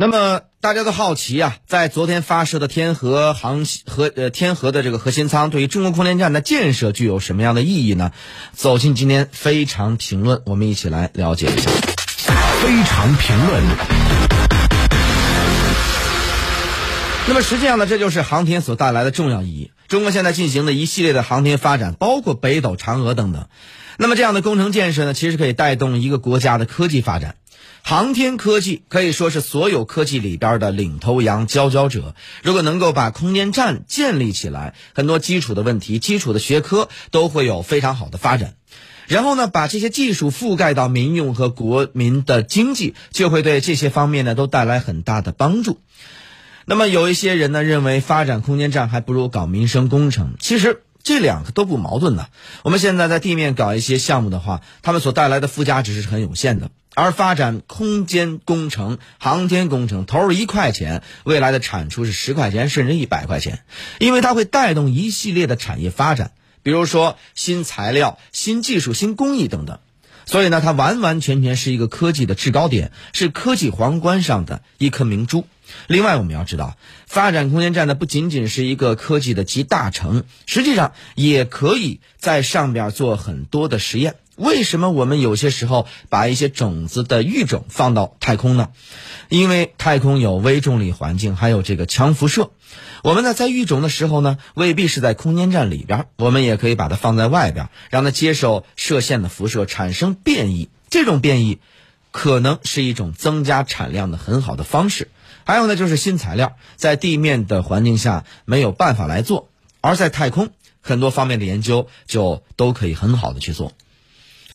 那么大家都好奇啊，在昨天发射的天河航和呃天河的这个核心舱，对于中国空间站的建设具有什么样的意义呢？走进今天非常评论，我们一起来了解一下。非常评论。那么实际上呢，这就是航天所带来的重要意义。中国现在进行的一系列的航天发展，包括北斗、嫦娥等等。那么这样的工程建设呢，其实可以带动一个国家的科技发展。航天科技可以说是所有科技里边的领头羊、佼佼者。如果能够把空间站建立起来，很多基础的问题、基础的学科都会有非常好的发展。然后呢，把这些技术覆盖到民用和国民的经济，就会对这些方面呢都带来很大的帮助。那么有一些人呢认为发展空间站还不如搞民生工程，其实这两个都不矛盾的。我们现在在地面搞一些项目的话，他们所带来的附加值是很有限的。而发展空间工程、航天工程，投入一块钱，未来的产出是十块钱甚至一百块钱，因为它会带动一系列的产业发展，比如说新材料、新技术、新工艺等等。所以呢，它完完全全是一个科技的制高点，是科技皇冠上的一颗明珠。另外，我们要知道，发展空间站呢，不仅仅是一个科技的集大成，实际上也可以在上边做很多的实验。为什么我们有些时候把一些种子的育种放到太空呢？因为太空有微重力环境，还有这个强辐射。我们呢在育种的时候呢，未必是在空间站里边，我们也可以把它放在外边，让它接受射线的辐射，产生变异。这种变异可能是一种增加产量的很好的方式。还有呢，就是新材料在地面的环境下没有办法来做，而在太空很多方面的研究就都可以很好的去做。